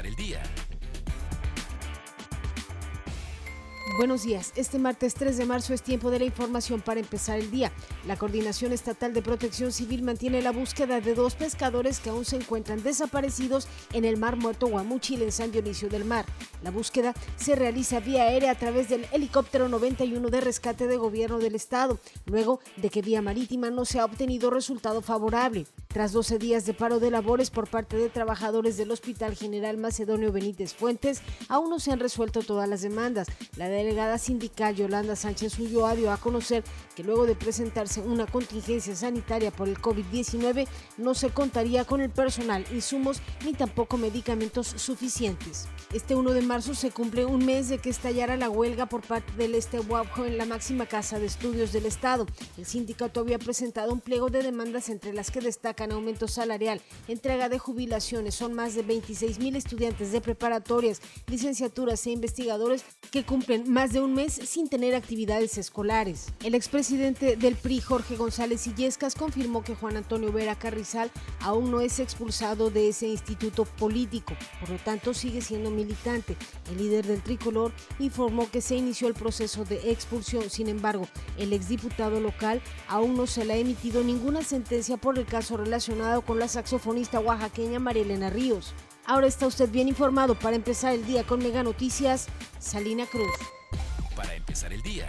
el día. Buenos días. Este martes 3 de marzo es tiempo de la información para empezar el día. La Coordinación Estatal de Protección Civil mantiene la búsqueda de dos pescadores que aún se encuentran desaparecidos en el Mar Muerto Guamuchil en San Dionisio del Mar. La búsqueda se realiza vía aérea a través del helicóptero 91 de rescate de gobierno del estado, luego de que vía marítima no se ha obtenido resultado favorable. Tras 12 días de paro de labores por parte de trabajadores del Hospital General Macedonio Benítez Fuentes, aún no se han resuelto todas las demandas. La delegada sindical Yolanda Sánchez Ulloa dio a conocer que luego de presentarse una contingencia sanitaria por el COVID-19 no se contaría con el personal, insumos ni tampoco medicamentos suficientes. Este 1 de marzo se cumple un mes de que estallara la huelga por parte del Este en la máxima casa de estudios del Estado. El sindicato había presentado un pliego de demandas entre las que destacan aumento salarial, entrega de jubilaciones. Son más de 26 mil estudiantes de preparatorias, licenciaturas e investigadores que cumplen más de un mes sin tener actividades escolares. El expresidente del PRI, Jorge González Illescas, confirmó que Juan Antonio Vera Carrizal aún no es expulsado de ese instituto político, por lo tanto sigue siendo militante. El líder del tricolor informó que se inició el proceso de expulsión, sin embargo, el exdiputado local aún no se le ha emitido ninguna sentencia por el caso relacionado con la saxofonista oaxaqueña Marielena Ríos. Ahora está usted bien informado para empezar el día con Mega Noticias, Salina Cruz. Para empezar el día.